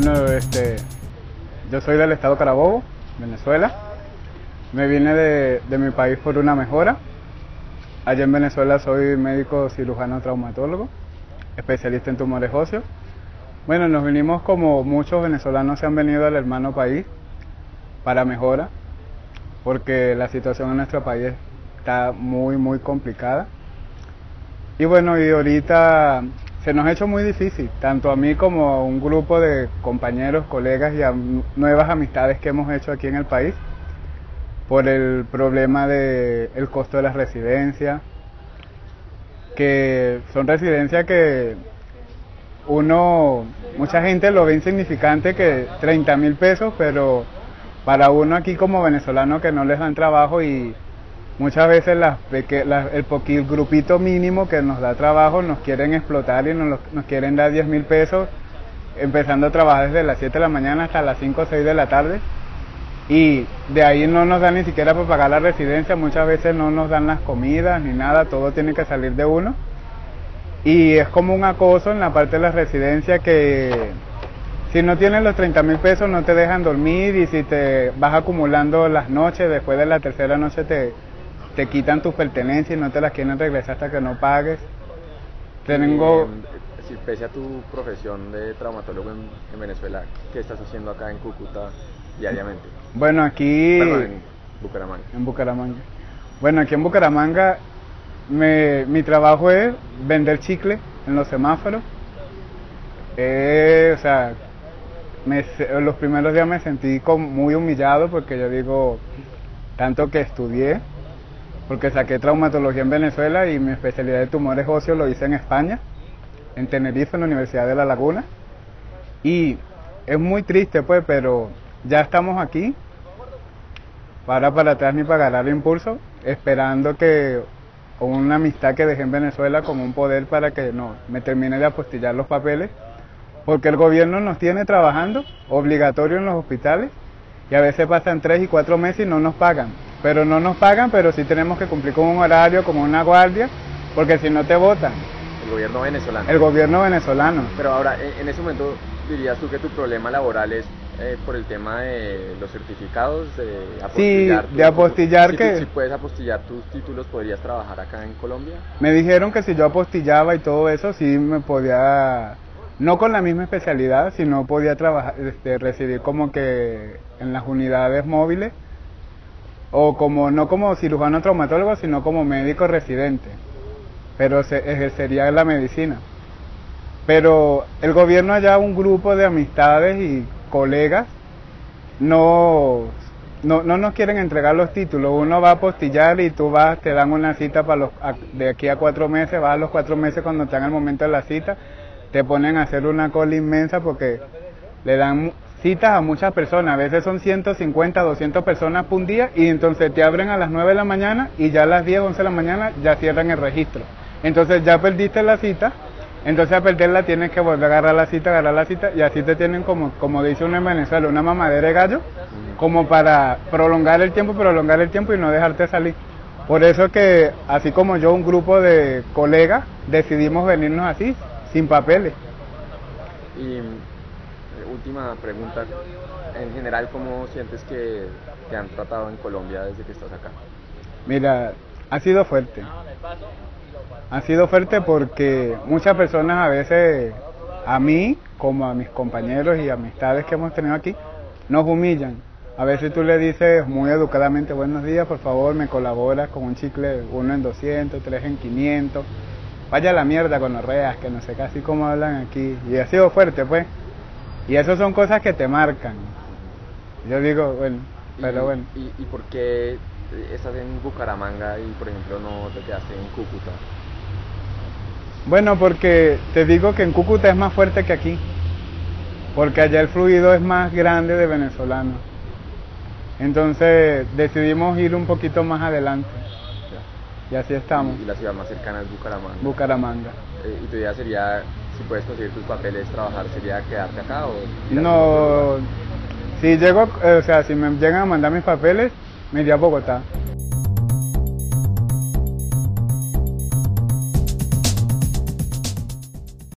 Bueno, este, yo soy del estado Carabobo, Venezuela. Me vine de, de mi país por una mejora. Allá en Venezuela soy médico cirujano traumatólogo, especialista en tumores óseos. Bueno, nos vinimos como muchos venezolanos se han venido al hermano país para mejora, porque la situación en nuestro país está muy, muy complicada. Y bueno, y ahorita se nos ha hecho muy difícil, tanto a mí como a un grupo de compañeros, colegas y nuevas amistades que hemos hecho aquí en el país, por el problema del el costo de las residencias, que son residencias que uno, mucha gente lo ve insignificante que 30 mil pesos, pero para uno aquí como venezolano que no les dan trabajo y muchas veces las, el poquito grupito mínimo que nos da trabajo nos quieren explotar y nos, nos quieren dar 10 mil pesos empezando a trabajar desde las 7 de la mañana hasta las 5 o 6 de la tarde. Y de ahí no nos dan ni siquiera para pagar la residencia, muchas veces no nos dan las comidas ni nada, todo tiene que salir de uno. Y es como un acoso en la parte de la residencia que si no tienes los 30 mil pesos no te dejan dormir y si te vas acumulando las noches, después de la tercera noche te, te quitan tus pertenencias y no te las quieren regresar hasta que no pagues. Tengo... Si pese a tu profesión de traumatólogo en, Venezuela, ¿qué estás haciendo acá en Cúcuta diariamente? Bueno, aquí... en Bucaramanga. En Bucaramanga. Bueno, aquí en Bucaramanga mi trabajo es vender chicle en los semáforos. Eh, o sea, los primeros días me sentí muy humillado porque yo digo, tanto que estudié, porque saqué traumatología en Venezuela y mi especialidad de tumores óseos lo hice en España, en Tenerife, en la Universidad de La Laguna. Y es muy triste, pues, pero ya estamos aquí, para para atrás ni para ganar el impulso, esperando que una amistad que dejé en Venezuela como un poder para que no me termine de apostillar los papeles, porque el gobierno nos tiene trabajando obligatorio en los hospitales y a veces pasan tres y cuatro meses y no nos pagan pero no nos pagan, pero sí tenemos que cumplir con un horario, como una guardia, porque si no te votan. El gobierno venezolano. El gobierno venezolano. Pero ahora, en ese momento, dirías tú que tu problema laboral es eh, por el tema de los certificados, de apostillar. Sí, de apostillar que... si puedes apostillar tus títulos, ¿podrías trabajar acá en Colombia? Me dijeron que si yo apostillaba y todo eso, sí me podía... No con la misma especialidad, sino podía trabajar, este, recibir como que en las unidades móviles o como no como cirujano traumatólogo, sino como médico residente, pero se ejercería la medicina. Pero el gobierno allá, un grupo de amistades y colegas, no, no, no nos quieren entregar los títulos. Uno va a apostillar y tú vas, te dan una cita para los, de aquí a cuatro meses, vas a los cuatro meses cuando están el momento de la cita, te ponen a hacer una cola inmensa porque le dan citas a muchas personas, a veces son 150, 200 personas por un día y entonces te abren a las 9 de la mañana y ya a las 10, 11 de la mañana ya cierran el registro. Entonces ya perdiste la cita, entonces a perderla tienes que volver a agarrar la cita, agarrar la cita y así te tienen como, como dice uno en Venezuela, una mamadera de gallo, como para prolongar el tiempo, prolongar el tiempo y no dejarte salir. Por eso que así como yo, un grupo de colegas decidimos venirnos así, sin papeles. Y última pregunta, en general, ¿cómo sientes que te han tratado en Colombia desde que estás acá? Mira, ha sido fuerte. Ha sido fuerte porque muchas personas a veces, a mí, como a mis compañeros y amistades que hemos tenido aquí, nos humillan. A veces tú le dices muy educadamente, buenos días, por favor, me colaboras con un chicle, uno en 200, tres en 500. Vaya la mierda con los reas, que no sé casi cómo hablan aquí. Y ha sido fuerte, pues. Y eso son cosas que te marcan. Yo digo, bueno, pero bueno. ¿y, ¿Y por qué estás en Bucaramanga y, por ejemplo, no te quedaste en Cúcuta? Bueno, porque te digo que en Cúcuta es más fuerte que aquí. Porque allá el fluido es más grande de venezolanos. Entonces decidimos ir un poquito más adelante. Y así estamos. ¿Y la ciudad más cercana es Bucaramanga? Bucaramanga. Eh, ¿Y tu idea sería si puedes conseguir tus papeles, trabajar, sería quedarte acá o... No, si llego, eh, o sea, si me llegan a mandar mis papeles, me iría a Bogotá.